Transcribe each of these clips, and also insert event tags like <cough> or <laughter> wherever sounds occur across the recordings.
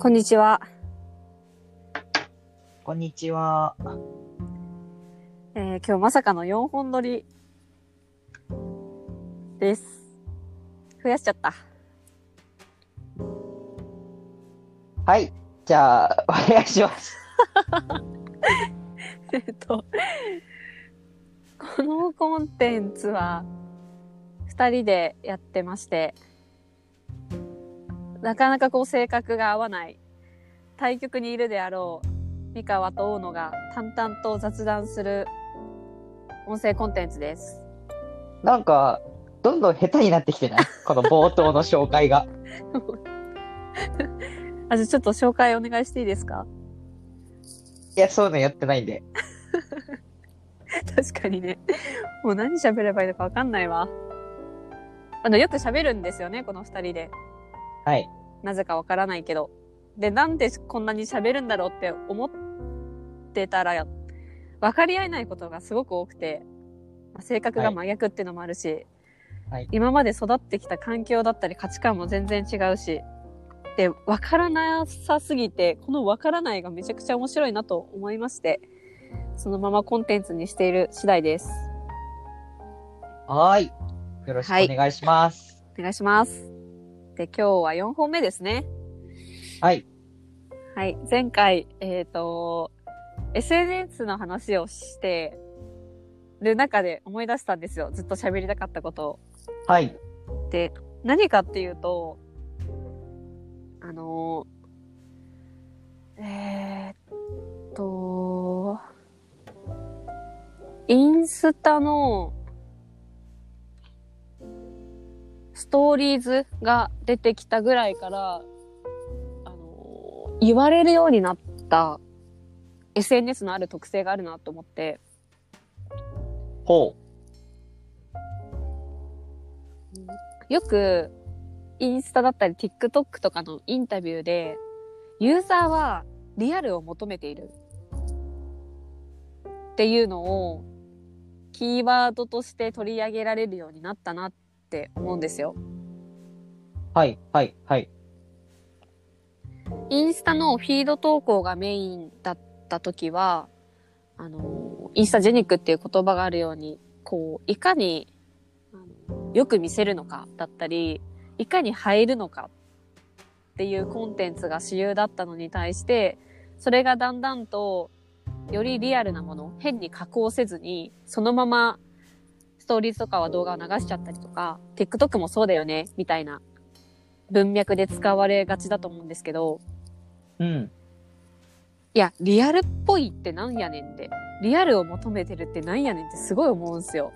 こんにちは。こんにちは。えー今日まさかの4本撮りです。増やしちゃった。はい。じゃあ、お願いします。<laughs> えっと、このコンテンツは2人でやってまして、なかなかこう性格が合わない、対局にいるであろう、三河と大野が淡々と雑談する音声コンテンツです。なんか、どんどん下手になってきてない？この冒頭の紹介が。<laughs> あ、じゃあちょっと紹介お願いしていいですか？いや、そういうのやってないんで。確かにね。もう何喋ればいいのかわかんないわ。あの、よく喋るんですよね、この二人で。はい。なぜかわからないけど。で、なんでこんなに喋るんだろうって思ってたら、分かり合えないことがすごく多くて、まあ性格が真逆っていうのもあるし、はい今まで育ってきた環境だったり価値観も全然違うし、で、分からなさすぎて、この分からないがめちゃくちゃ面白いなと思いまして、そのままコンテンツにしている次第です。はーい。よろしくお願いします。お願いします。で、今日は4本目ですね。はい。はい。前回、えっ、と、SNS の話をしてる中で思い出したんですよ。ずっと喋りたかったことを。はい。で、何かっていうと、あのえーっと、インスタのストーリーズが出てきたぐらいから、あの言われるようになった SNS のある特性があるなと思って、ほよく、インスタだったり TikTok とかのインタビューで、ユーザーはリアルを求めている。っていうのを、キーワードとして取り上げられるようになったなって思うんですよ。う。はい。はい。はい。インスタのフィード投稿がメインだった時は、あの、インスタジェニックっていう言葉があるように、こう、いかに、よく見せるのかだったり、いかに入るのかっていうコンテンツが主流だったのに対して、それがだんだんと、よりリアルなもの、変に加工せずに、そのまま、ストーリーズとかは動画を流しちゃったりとか、TikTok もそうだよね、みたいな文脈で使われがちだと思うんですけど、うん。いや、リアルっぽいってなんやねんで。リアルを求めてるってなんやねんってすごい思うんすよ。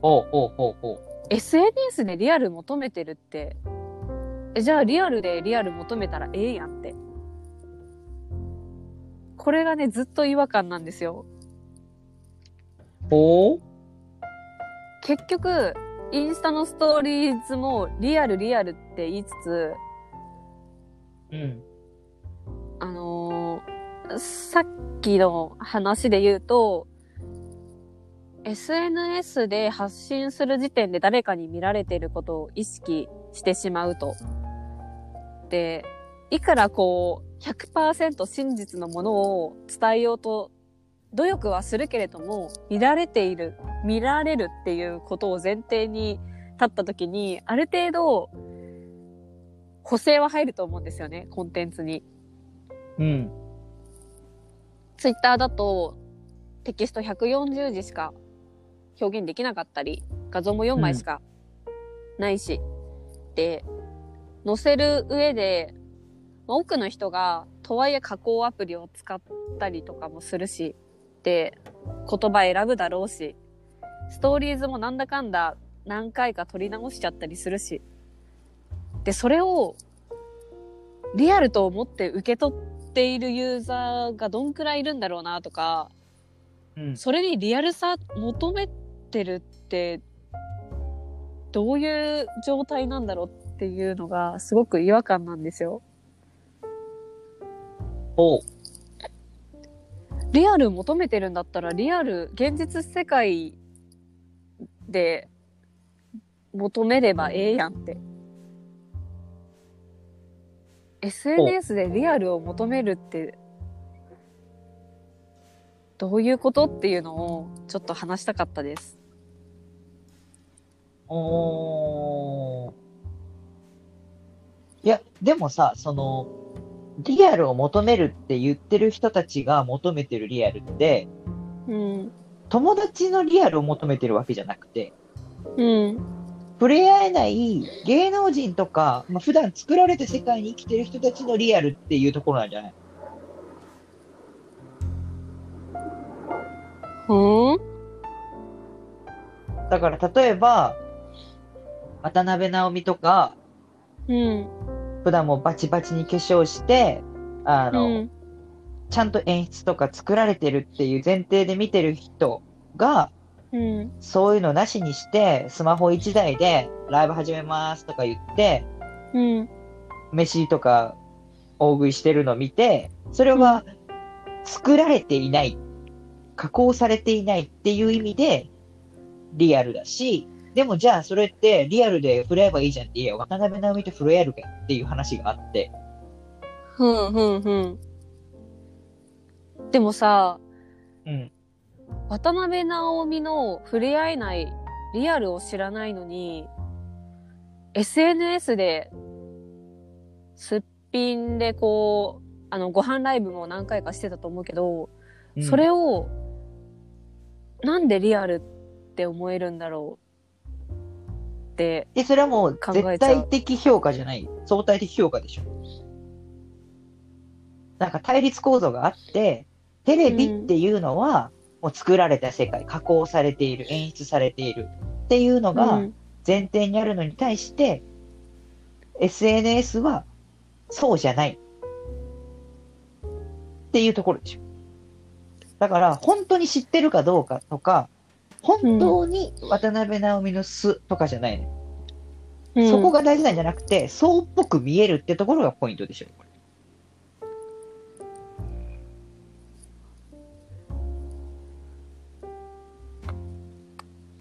ほうほうほうほう。SNS でリアル求めてるって、えじゃあリアルでリアル求めたらええやんって。これがね、ずっと違和感なんですよ。ほう？結局、インスタのストーリーズもリアルリアルって言いつつ、うん。あのーさっきの話で言うと、SNS で発信する時点で誰かに見られてることを意識してしまうと。で、いくらこう、100%真実のものを伝えようと努力はするけれども、見られている、見られるっていうことを前提に立った時に、ある程度、補正は入ると思うんですよね、コンテンツに。うん。ツイッターだとテキスト140字しか表現できなかったり、画像も4枚しかないし、で、載せる上で、まあ多くの人がとはいえ加工アプリを使ったりとかもするし、で、言葉選ぶだろうし、ストーリーズもなんだかんだ何回か撮り直しちゃったりするし、で、それをリアルと思って受け取っているユーザーがどんくらいいるんだろうなとか、うん。それにリアルさ求めてるって、どういう状態なんだろうっていうのがすごく違和感なんですよ。ほう。リアル求めてるんだったら、リアル、現実世界で求めればええやんって。SNS でリアルを求めるって、どういうことっていうのをちょっと話したかったです。おー。いや、でもさ、その、リアルを求めるって言ってる人たちが求めてるリアルって、うん。友達のリアルを求めてるわけじゃなくて、うん。触れ合えない芸能人とか、まあ、普段作られた世界に生きてる人たちのリアルっていうところなんじゃない？うんだから例えば、渡辺直美とか、うん。普段もバチバチに化粧して、あうの、ん。ちゃんと演出とか作られてるっていう前提で見てる人が、うん。そういうのなしにして、スマホ1台でライブ始めますとか言って、うん。飯とか大食いしてるのを見て、それは作られていない、加工されていないっていう意味でリアルだし、でもじゃあそれってリアルで触れ合えばいいじゃんって、いや、渡辺直美と触れ合えるかよっていう話があって、ふんふんふん。でもさ、うん。渡辺直美の触れ合えないリアルを知らないのに、SNS で、すっぴんでこう、あの、ご飯ライブも何回かしてたと思うけど、うんそれを、なんでリアルって思えるんだろう？って、で、それはもう絶対的評価じゃない。相対的評価でしょ。なんか対立構造があって、テレビっていうのは、もう作られた世界、加工されている、演出されているっていうのうがん前提にあるのに対して、SNS はそうじゃない。っていうところでしょ。だから、本当に知ってるかどうかとか、本当に渡辺直美の素とかじゃないの。うんそこが大事なんじゃなくて、そうっぽく見えるってところがポイントでしょ。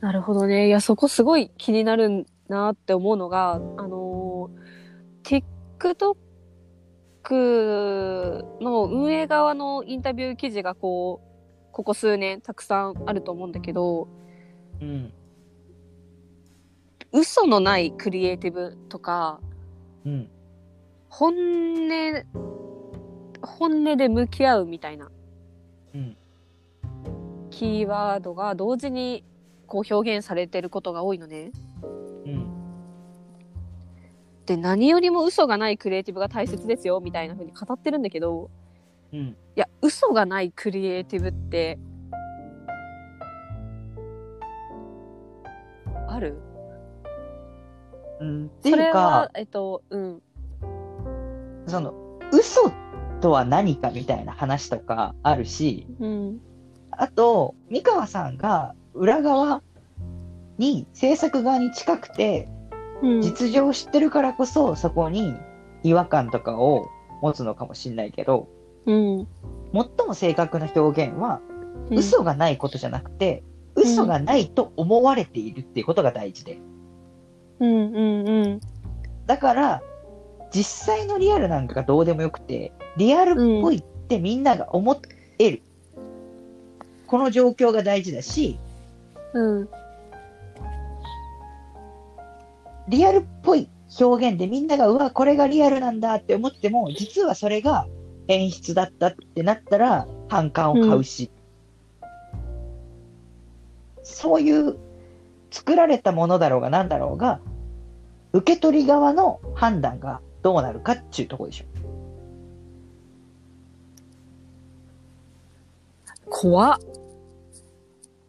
なるほどね。いや、そこすごい気になるなって思うのが、あのー、TikTok の運営側のインタビュー記事がこう、ここ数年たくさんあると思うんだけど、うん。嘘のないクリエイティブとか、うん。本音、本音で向き合うみたいなうん。キーワードが同時にこう表現されてることが多いのね。うん。で、何よりも嘘がないクリエイティブが大切ですよみたいな風に語ってるんだけど、うん。いや、嘘がないクリエイティブって、ある？うん。ってそいうかれは、、えっと、うん。その、嘘とは何かみたいな話とかあるし、うん。あと、三河さんが裏側に、制作側に近くて、うん。実情を知ってるからこそ、そこに違和感とかを持つのかもしれないけど、うん。最も正確な表現は、うん嘘がないことじゃなくて、嘘がないと思われているっていうことが大事で。うんうんうん。だから、実際のリアルなんかがどうでもよくて、リアルっぽいってみんなが思える。この状況が大事だし、うん。リアルっぽい表現でみんなが、うわ、これがリアルなんだって思っても、実はそれが演出だったってなったら、反感を買うし。そういう作られたものだろうが何だろうが、受け取り側の判断がどうなるかっていうところでしょ。怖っ。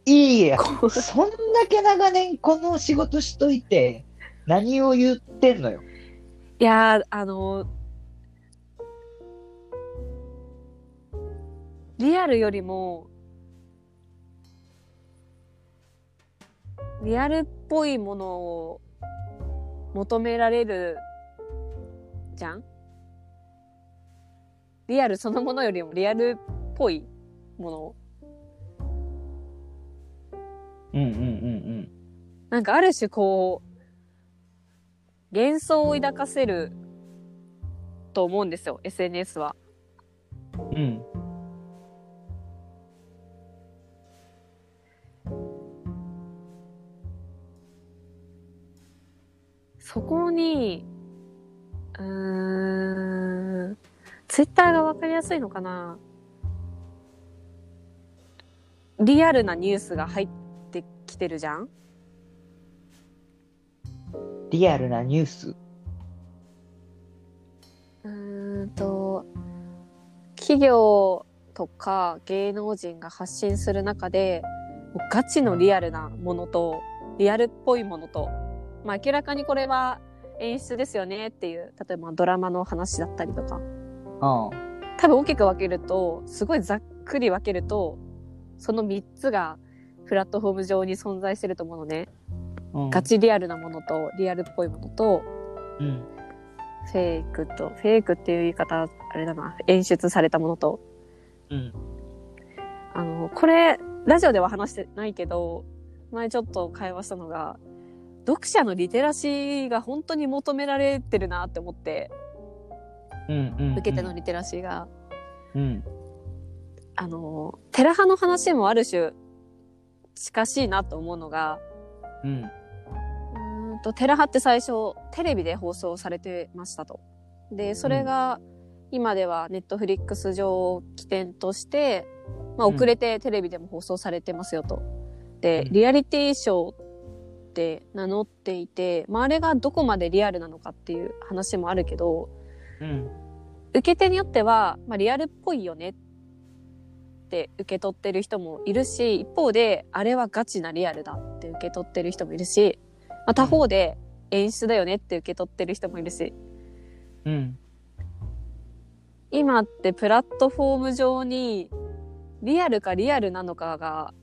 いいや、そんだけ長年この仕事しといて、何を言ってんのよ。いやー、あのリアルよりも、リアルっぽいものを求められるじゃん？リアルそのものよりもリアルっぽいもの。うんうんうんなんかある種こう、幻想を抱かせると思うんですよ SNS は。うん。そこにうーんツイッターが分かりやすいのかな？リアルなニュースが入ってきてるじゃん？リアルなニュース？うんと企業とか芸能人が発信する中でガチのリアルなものとリアルっぽいものと、まあ、明らかにこれは演出ですよねっていう例えばドラマの話だったりとかうん。多分大きく分けるとすごいざっくり分けるとその3つがプラットフォーム上に存在してると思うのねうんガチリアルなものとリアルっぽいものとうん。フェイクと、フェイクっていう言い方、あれだな、演出されたものと、うん。あの、これ、ラジオでは話してないけど、前ちょっと会話したのが、読者のリテラシーが本当に求められてるなって思って、うん。うん。受け手のリテラシーが。うん。あの、テラ派の話もある種、近しいなと思うのが、うん。うーんと、テラ派って最初、テレビで放送されてましたと。で、それが、今ではネットフリックス上を起点として、まあ、うん遅れてテレビでも放送されてますよと。で、うんリアリティショーって名乗っていて、まあ、あれがどこまでリアルなのかっていう話もあるけど、うん。受け手によっては、まあ、リアルっぽいよねって受け取ってる人もいるし、一方で、あれはガチなリアルだって受け取ってる人もいるし、まあ、他方で演出だよねって受け取ってる人もいるし、うん。今ってプラットフォーム上にリアルかリアルなのかが、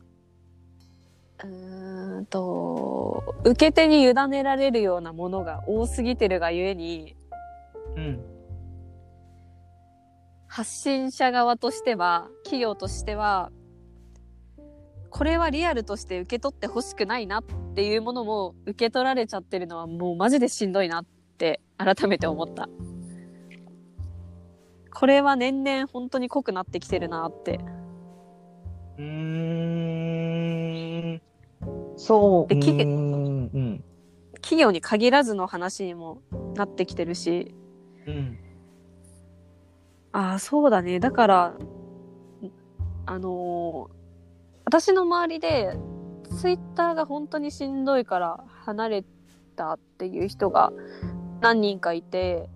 うーんと、受け手に委ねられるようなものが多すぎてるがゆえに、うん。発信者側としては、企業としては、これはリアルとして受け取ってほしくないなっていうものも受け取られちゃってるのはもうマジでしんどいなって改めて思った。これは年々本当に濃くなってきてるなって。うーん。そう。できうーん。うん。企業に限らずの話にもなってきてるし、うん。ああ、そうだね。だから、あのー私の周りで、ツイッターが本当にしんどいから離れたっていう人が何人かいて、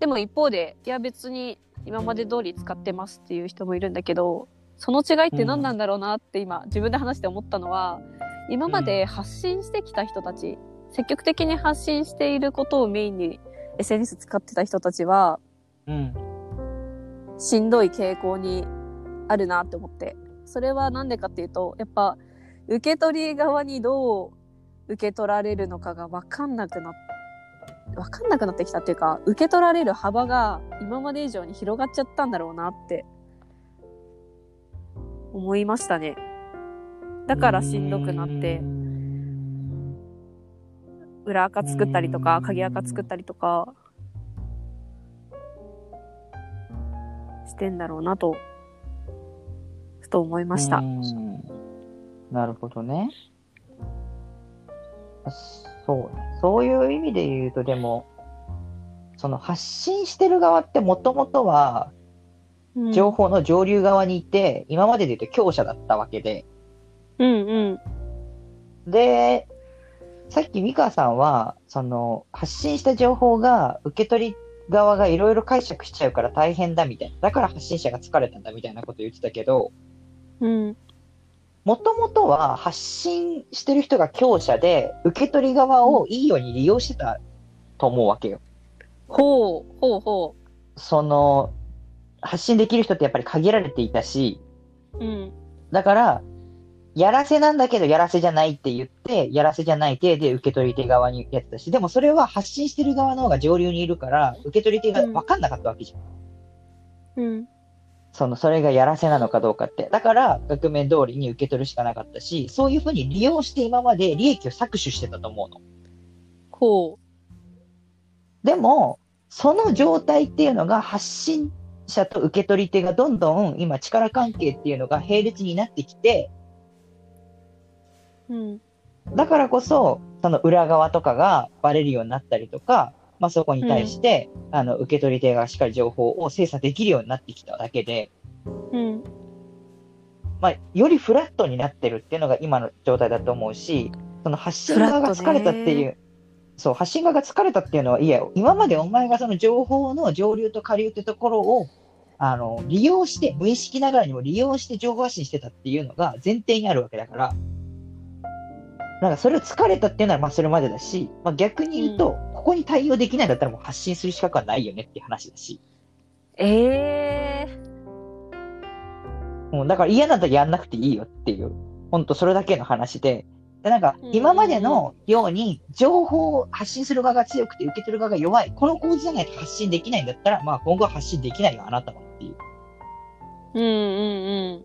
でも一方で、いや別に今まで通り使ってますっていう人もいるんだけど、その違いって何なんだろうなって今、自分で話して思ったのは、今まで発信してきた人たち、積極的に発信していることをメインに SNS 使ってた人たちは、うん。しんどい傾向にあるなって思って。それはなんでかっていうと、やっぱ、受け取り側にどう受け取られるのかがわかんなくなっ、わかんなくなってきたっていうか、受け取られる幅が今まで以上に広がっちゃったんだろうなって、思いましたね。だからしんどくなって裏垢作ったりとか、鍵垢作ったりとか、してんだろうなと、ふと思いましたう。んなるほどね。そうね。そういう意味で言うと、でも、その発信してる側ってもともとは、うん情報の上流側にいて、今までで言うと強者だったわけで、うんうん。で、さっき美川さんは、その、発信した情報が、受け取り側がいろいろ解釈しちゃうから大変だみたいな。だから発信者が疲れたんだみたいなこと言ってたけど、うん。もともとは発信してる人が強者で、受け取り側をいいように利用してたと思うわけよ。ほう、ほうほその、発信できる人ってやっぱり限られていたし、う。うん。だから、やらせなんだけどやらせじゃないって言って、やらせじゃない体で受け取り手側にやってたし、でもそれは発信してる側の方が上流にいるから、受け取り手が分かんなかったわけじゃん。うん。その、それがやらせなのかどうかって。だから、額面通りに受け取るしかなかったし、そういうふうに利用して今まで利益を搾取してたと思うの。ほでも、その状態っていうのが発信者と受け取り手がどんどん今力関係っていうのが並列になってきて、うん。だからこそ、その裏側とかがバレるようになったりとか、まあそこに対して、あの、受け取り手がしっかり情報を精査できるようになってきただけで、うん。まあ、よりフラットになってるっていうのが今の状態だと思うし、その発信側が疲れたっていう、そう、発信側が疲れたっていうのは、いや、今までお前がその情報の上流と下流ってところを、あの、利用して、無意識ながらにも利用して情報発信してたっていうのが前提にあるわけだから、なんかそれを疲れたっていうのはまあそれまでだし、まあ逆に言うと、ここに対応できないんだったらもう発信する資格はないよねっていう話だし、ええもうだから嫌なんだらやんなくていいよっていう、本当それだけの話で、でなんか今までのように情報を発信する側が強くて受け取る側が弱い、この構図じゃないと発信できないんだったら、まあ今後は発信できないよ、あなたはっていう。うんうん。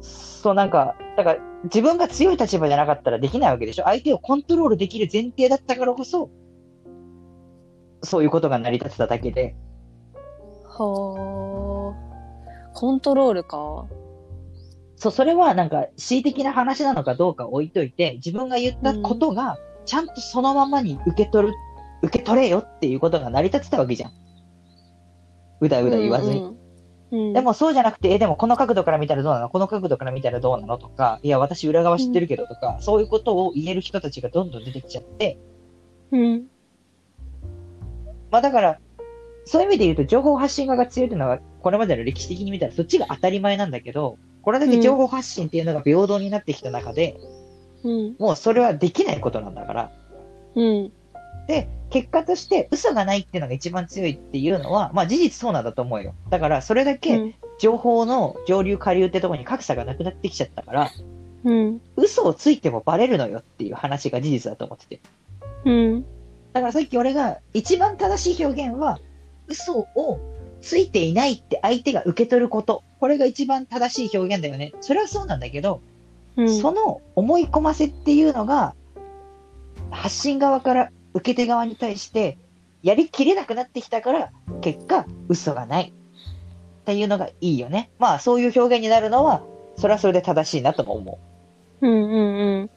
そうなんか、だから自分が強い立場じゃなかったらできないわけでしょ？相手をコントロールできる前提だったからこそ、そういうことが成り立ってただけで、うん。はあ。コントロールか。そう、それはなんか恣意的な話なのかどうか置いといて、自分が言ったことが、ちゃんとそのままに受け取る、受け取れよっていうことが成り立ってたわけじゃん。うだうだ言わずに。うんうん。うん、でもそうじゃなくて、え、でもこの角度から見たらどうなの？この角度から見たらどうなの？とか、いや、私裏側知ってるけどとか、そういうことを言える人たちがどんどん出てきちゃって、うん。まあだから、そういう意味で言うと、情報発信側が強いというのは、これまでの歴史的に見たらそっちが当たり前なんだけど、これだけ情報発信っていうのが平等になってきた中で、うん。もうそれはできないことなんだから。うん。で、結果として嘘がないっていうのが一番強いっていうのは、まあ事実そうなんだと思うよ。だからそれだけうん。情報の上流下流ってところに格差がなくなってきちゃったから、うん。嘘をついてもバレるのよっていう話が事実だと思ってて。うん。だからさっき俺が一番正しい表現は、嘘をついていないって相手が受け取ること。これが一番正しい表現だよね。それはそうなんだけど、うん。その思い込ませっていうのが、発信側から受け手側に対して、やりきれなくなってきたから、結果、嘘がない。っていうのがいいよね。まあ、そういう表現になるのは、それはそれで正しいなとも思うんうんうん。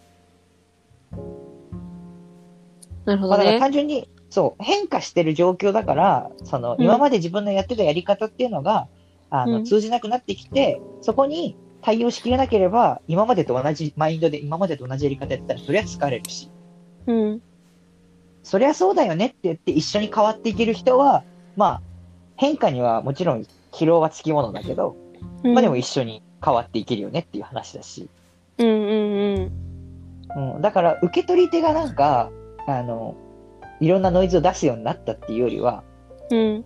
なるほう。まあ、だからどね。単純に、そう、変化してる状況だから、その、うん今まで自分のやってたやり方っていうのが、あの、うん通じなくなってきて、そこに対応しきれなければ、今までと同じマインドで、今までと同じやり方やったら、そりゃ疲れるし。うん。そりゃそうだよねって言って一緒に変わっていける人は、まあ、変化にはもちろん疲労はつきものだけど、うん。まあでも一緒に変わっていけるよねっていう話だし。うんうんうん。うん、だから、受け取り手がなんか、あの、いろんなノイズを出すようになったっていうよりは、うん。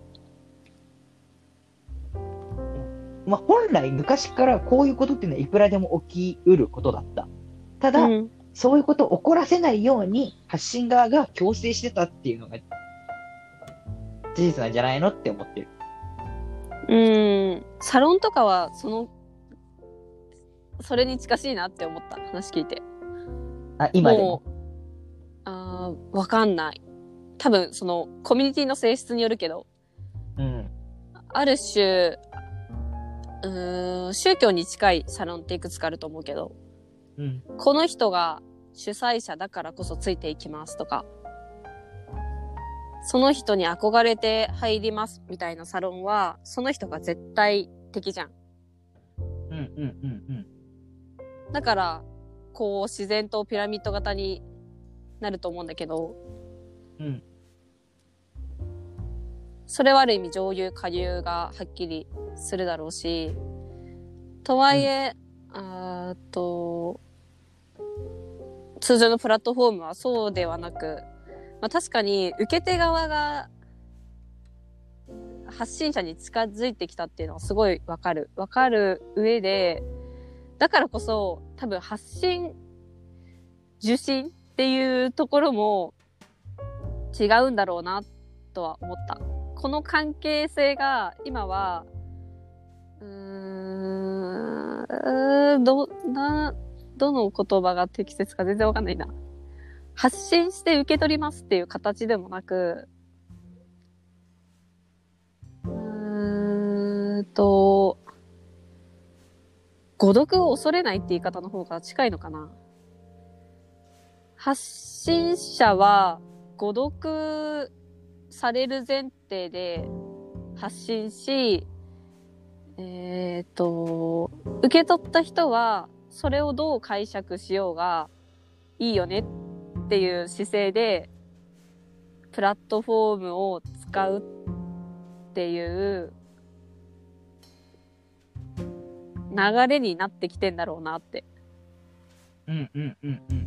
まあ本来昔からこういうことっていうのはいくらでも起きうることだった。ただ、うん。そういうことを起こらせないように発信側が強制してたっていうのが事実なんじゃないのって思ってる。うん。サロンとかは、その、それに近しいなって思った。話聞いて。あ、今でも。う、あーわかんない。多分、その、コミュニティの性質によるけど、うん。ある種、うーん、宗教に近いサロンっていくつかあると思うけど、うん。この人が主催者だからこそついていきますとか、その人に憧れて入りますみたいなサロンは、その人が絶対的じゃん。うんうんうんだから、こう自然とピラミッド型になると思うんだけど、うん。うん。それはある意味上流下流がはっきりするだろうし、とはいえ、あーと、通常のプラットフォームはそうではなく、まあ確かに受け手側が発信者に近づいてきたっていうのはすごいわかる。わかる上で、だからこそ多分発信、受信っていうところも違うんだろうなとは思った。この関係性が今は、うーん、うーんど、な、どの言葉が適切か全然わかんないな。発信して受け取りますっていう形でもなく、うーんと、誤読を恐れないって言い方の方が近いのかな。発信者は誤読される前提で発信し、えっ、ー、と、受け取った人はそれをどう解釈しようがいいよねっていう姿勢でプラットフォームを使うっていう流れになってきてんだろうなって。うんうんうんうん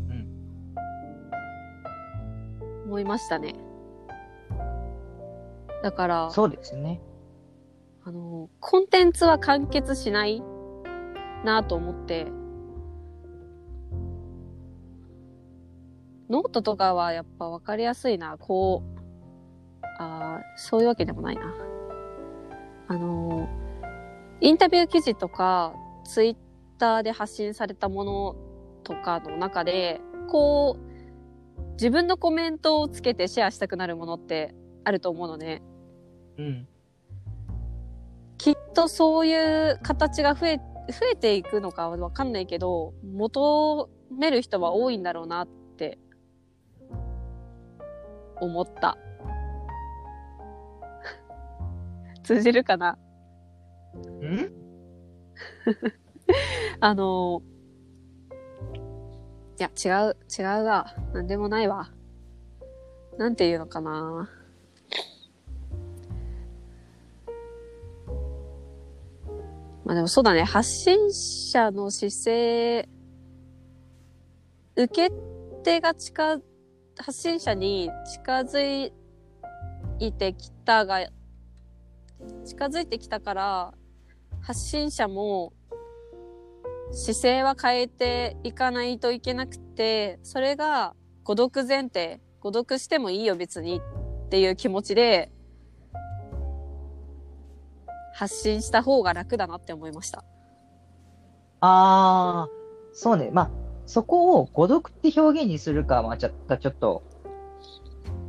思いましたね。だからうん。、そうですね。あの、コンテンツは完結しないなと思って、ノートとかはやっぱ分かりやすいな。こう、あーそういうわけでもないな。あの、インタビュー記事とか、ツイッターで発信されたものとかの中で、こう、自分のコメントをつけてシェアしたくなるものってあると思うのね。うん。きっとそういう形が増え、増えていくのかはわかんないけど、求める人は多いんだろうなって、思った。通じるかな？うん？<laughs> あの、いや、違う、違うわ。なんでもないわ。なんていうのかな？まあでもそうだね。発信者の姿勢、受け手が近、発信者に近づいてきたが、近づいてきたから、発信者も姿勢は変えていかないといけなくて、それが誤読前提、誤読してもいいよ別にっていう気持ちで発信した方が楽だなって思いました。ああ、そうね。まあ、そこを誤読って表現にするかは、まあ、ちょっと、ちょっと、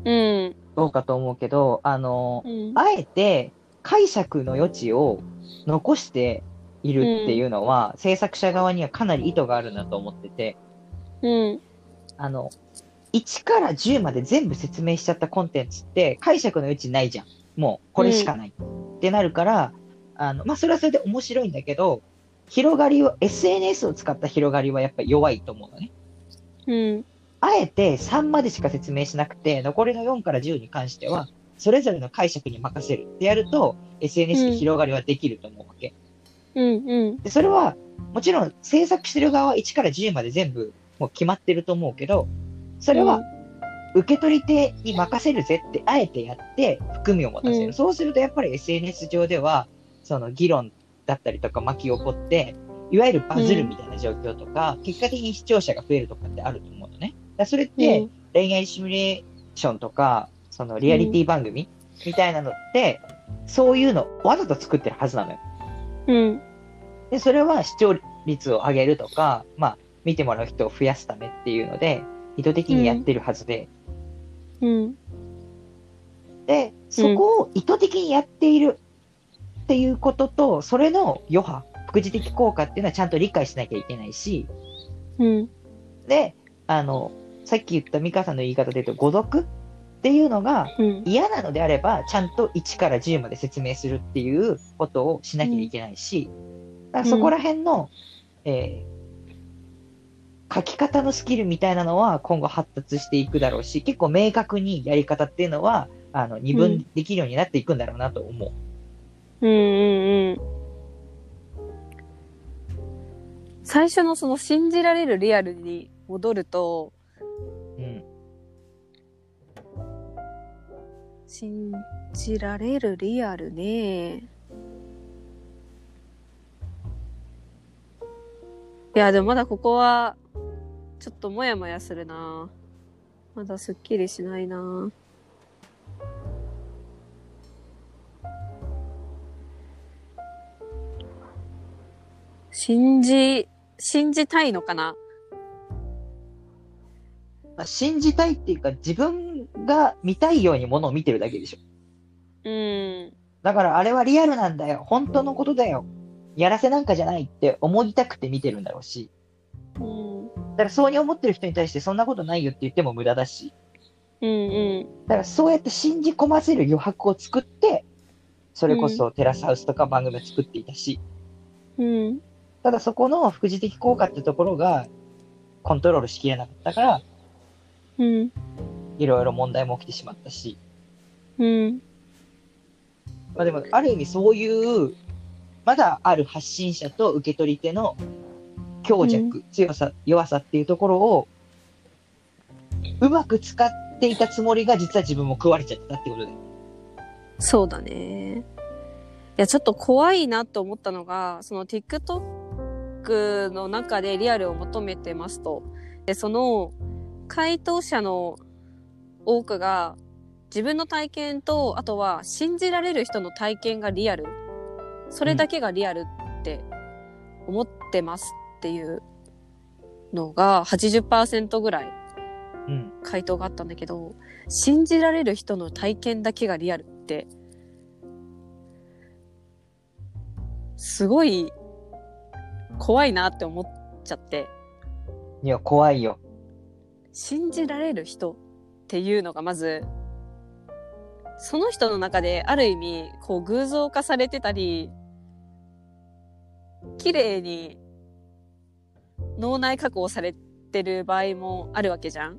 うん。どうかと思うけど、あの、うん。あえて解釈の余地を残しているっていうのは、制作者側にはかなり意図があるなと思ってて、うん。あの、1から10まで全部説明しちゃったコンテンツって解釈の余地ないじゃん。もうこれしかない。ってなるから、あの、まあ、それはそれで面白いんだけど、広がりを、SNS を使った広がりはやっぱり弱いと思うのね。うん。あえて3までしか説明しなくて、残りの4から10に関しては、それぞれの解釈に任せるってやると、SNS で広がりはできると思うわけ。うん。うん。で、それは、もちろん制作してる側は1から10まで全部もう決まってると思うけど、それは受け取り手に任せるぜってあえてやって含みを持たせる。うんそうするとやっぱり SNS 上では、その議論だったりとか巻き起こって、いわゆるバズるみたいな状況とか、結果的に視聴者が増えるとかってあると思うのね。だそれって、うん恋愛シミュレーションとか、そのリアリティ番組みたいなのって、そういうのわざと作ってるはずなのよ。うん。で、それは視聴率を上げるとか、まあ、見てもらう人を増やすためっていうので、意図的にやってるはずで、うん。で、そこを意図的にやっているっていうことと、それの余波、副次的効果っていうのはちゃんと理解しなきゃいけないし、うん。で、あの、さっき言った美香さんの言い方で言うと、誤読っていうのがうん。嫌なのであれば、ちゃんと1から10まで説明するっていうことをしなきゃいけないし、だからそこら辺の、えー書き方のスキルみたいなのは今後発達していくだろうし、結構明確にやり方っていうのは、あの、二分できるようになっていくんだろうなと思う。うん。うんうんうん。最初のその信じられるリアルに戻ると、うん。信じられるリアルね。いや、でもまだここは、ちょっともやもやするな。まだすっきりしないな。信じ、信じたいのかな？まあ、信じたいっていうか、自分が見たいようにものを見てるだけでしょ。うん。だからあれはリアルなんだよ。本当のことだよ。やらせなんかじゃないって思いたくて見てるんだろうし。うん。だからそうに思ってる人に対してそんなことないよって言っても無駄だし。うんうん。だからそうやって信じ込ませる余白を作って、それこそテラスハウスとか番組を作っていたし。うん。ただそこの副次的効果ってところがコントロールしきれなかったから、うん。いろいろ問題も起きてしまったし。うん。まあでも、ある意味そういう、まだある発信者と受け取り手の強弱、強さ、弱さっていうところを、うまく使っていたつもりが実は自分も食われちゃったってことだよ。そうだね。いや、ちょっと怖いなと思ったのが、その TikTok の中でリアルを求めてますと。で、その回答者の多くが自分の体験と、あとは信じられる人の体験がリアル。それだけがリアルって思ってますっていうのが80%ぐらい。回答があったんだけど、信じられる人の体験だけがリアルって、すごい怖いなって思っちゃって、いや、怖いよ。信じられる人っていうのがまず、その人の中である意味、こう偶像化されてたり、綺麗に脳内加工されてる場合もあるわけじゃん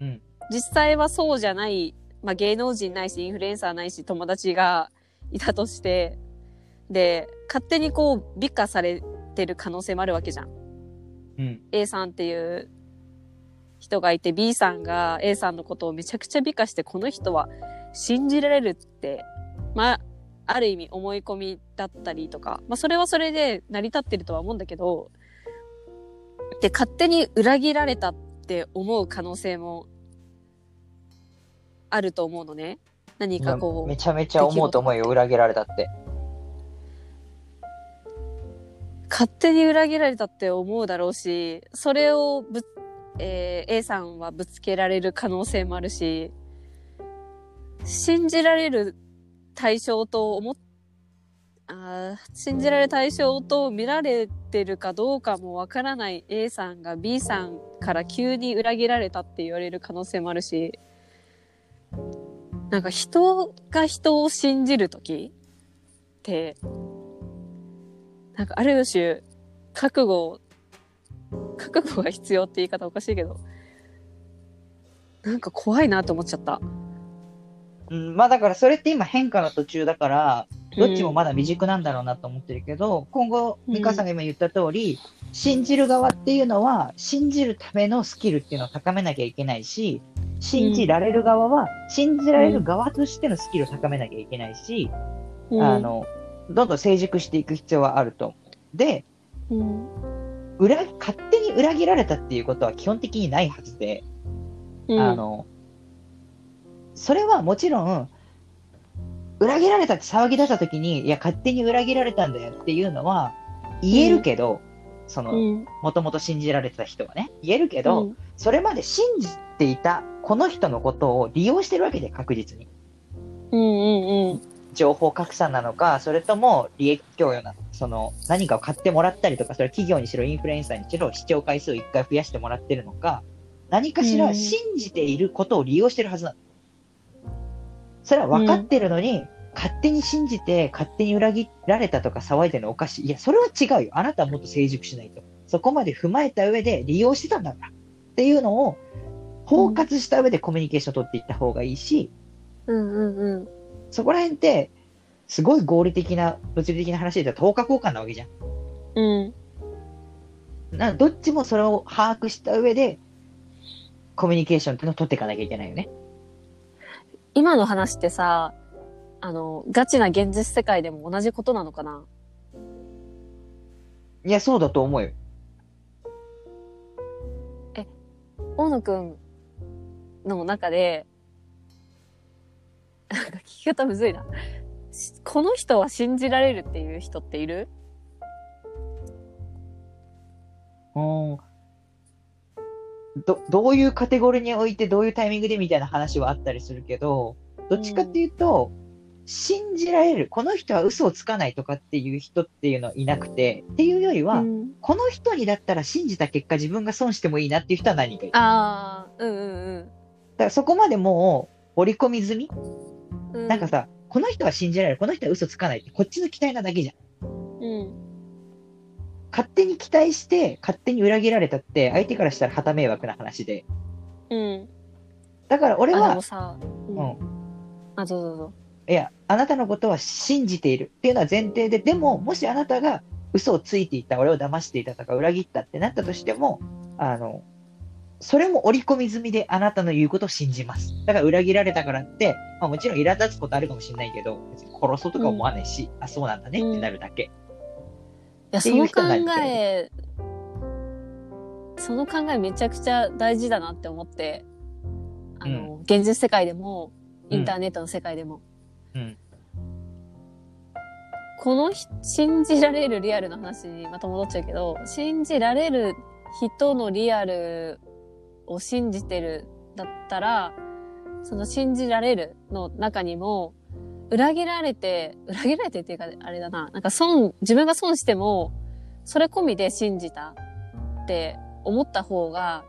うん。実際はそうじゃない、まあ、芸能人ないし、インフルエンサーないし、友達がいたとして、で、勝手にこう、美化されてる可能性もあるわけじゃん。うん。A さんっていう人がいて、B さんが A さんのことをめちゃくちゃ美化して、この人は信じられるって、まあ、ある意味思い込みだったりとか、まあそれはそれで成り立ってるとは思うんだけど、で、勝手に裏切られたって思う可能性もあると思うのね。何かこう。めちゃめちゃ思うと思うよ、裏切られたって。勝手に裏切られたって思うだろうし、それをぶ、えー A さんはぶつけられる可能性もあるし、信じられる対象と思っ、あ信じられる対象と見られてるかどうかもわからない A さんが B さんから急に裏切られたって言われる可能性もあるし、なんか人が人を信じるときって、なんかある種、覚悟、覚悟が必要って言い方おかしいけど、なんか怖いなと思っちゃった。うん、まあだからそれって今変化の途中だから、どっちもまだ未熟なんだろうなと思ってるけど、今後、うん美香さんが今言った通り、信じる側っていうのは、信じるためのスキルっていうのを高めなきゃいけないし、信じられる側は、信じられる側としてのスキルを高めなきゃいけないし、うん。あ、の、どんどん成熟していく必要はあると。思う。で、うん、裏、勝手に裏切られたっていうことは基本的にないはずで、うん、あの、それはもちろん、裏切られたって騒ぎ出したときに、いや、勝手に裏切られたんだよっていうのは言えるけど、その、うん、もともと信じられてた人はね、言えるけど、うん。それまで信じていたこの人のことを利用してるわけで、確実に。うん、うん、うん、情報拡散なのか、それとも利益供与なのその、何かを買ってもらったりとか、それ企業にしろ、インフルエンサーにしろ、視聴回数を一回増やしてもらってるのか、何かしら信じていることを利用してるはずなの。それは分かってるのに、勝手に信じて、勝手に裏切られたとか騒いでるのおかしい。いや、それは違うよ。あなたはもっと成熟しないと。そこまで踏まえた上で利用してたんだから。っていうのを、包括した上でコミュニケーションを取っていった方がいいし、うん、うん、うん、そこら辺って、すごい合理的な、物理的な話で言ったら10日交換なわけじゃん。うん、などっちもそれを把握した上で、コミュニケーションっていうのを取っていかなきゃいけないよね。今の話ってさ、あの、ガチな現実世界でも同じことなのかな？いや、そうだと思うよ。大野くんの中で、なんか聞き方むずいな。しこの人は信じられるっていう人っている？うん。ど、どういうカテゴリーにおいて、どういうタイミングでみたいな話はあったりするけど、どっちかっていうと、信じられる、この人は嘘をつかないとかっていう人っていうのはいなくて、っていうよりは、うんこの人にだったら信じた結果自分が損してもいいなっていう人は何人かいる。だかああ、うんうんらそこまでもう織り込み済み、うん。なんかさ、この人は信じられる、この人は嘘つかないって、こっちの期待なだけじゃん。うん。勝手に期待して、勝手に裏切られたって、相手からしたら旗迷惑な話で。うん。だから俺はううんん。あ、どうぞどうぞ。いや、あなたのことは信じているっていうのは前提で、でも、もしあなたが嘘をついていた、俺を騙していたとか、裏切ったってなったとしても、あの、それも織り込み済みであなたの言うことを信じます。だから裏切られたからって、まあ、もちろん苛立つことあるかもしれないけど、別に殺そうとか思わないし、あ、そうなんだねってなるだけ。いや、っていうその考え、その考えめちゃくちゃ大事だなって思って、あの、現実世界でも、インターネットの世界でも。うん。このひ信じられるリアルの話にまた戻っちゃうけど、信じられる人のリアルを信じてるだったら、その信じられるの中にも、裏切られて、裏切られてっていうか、あれだな、なんか損、自分が損しても、それ込みで信じたって思った方が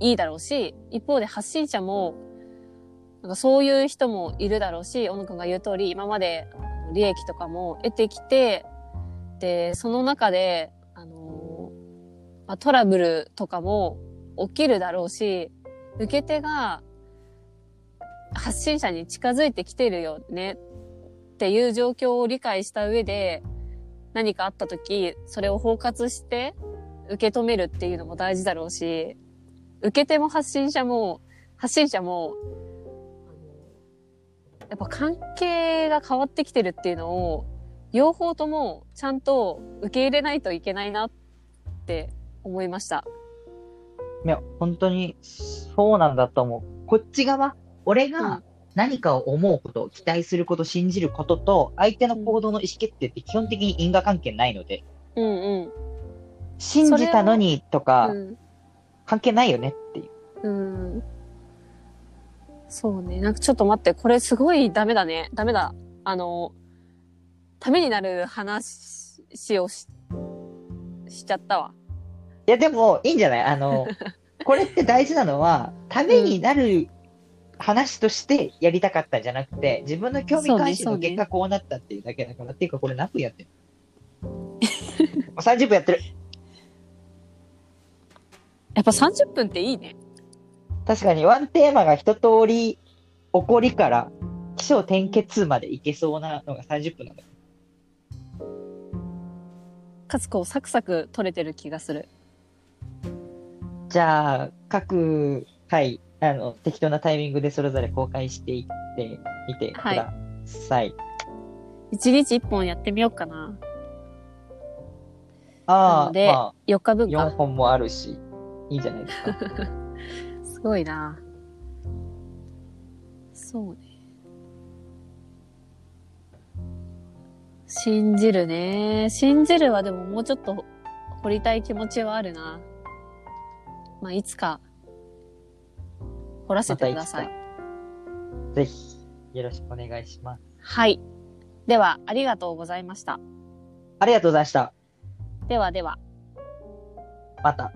いいだろうし、一方で発信者も、なんかそういう人もいるだろうし、小野くんが言う通り、今まで利益とかも得てきて、で、その中で、あのまあ、トラブルとかも起きるだろうし、受け手が発信者に近づいてきてるよねっていう状況を理解した上で、何かあった時、それを包括して受け止めるっていうのも大事だろうし、受け手も発信者も、発信者も、やっぱ関係が変わってきてるっていうのを、両方ともちゃんと受け入れないといけないなって思いました。いや、本当に、そうなんだと思う。こっち側、俺うんが何かを思うこと、期待すること、信じることと、相手の行動の意思決定って基本的に因果関係ないので、うんうん。信じたのにとか、うん関係ないよねっていう。うん。そうね。なんかちょっと待って、これすごいダメだね。ダメだ。あの、ためになる話をし、しちゃったわ。いや、でも、いいんじゃない？あの、<laughs> これって大事なのは、ためになる話としてやりたかったんじゃなくて、自分の興味関心の結果こうなったっていうだけだから、っていうか、これ何分やってる <laughs> もう30分やってる。やっぱ30分っていいね。確かに、ワンテーマが一通り起こりから、起承転結までいけそうなのが30分なんだよ。かつこうサクサク取れてる気がする。じゃあ、各回、あの、適当なタイミングでそれぞれ公開していってみてください。1日1本やってみようかな。なああ、のでま4日あ、4分か。本もあるし、いいじゃないですか。<laughs> すごいな。そうね。信じるね。信じるはでももうちょっと掘りたい気持ちはあるな。まあ、いつか、掘らせてください。ぜひ、よろしくお願いします。はい。では、ありがとうございました。ありがとうございました。ではでは。また。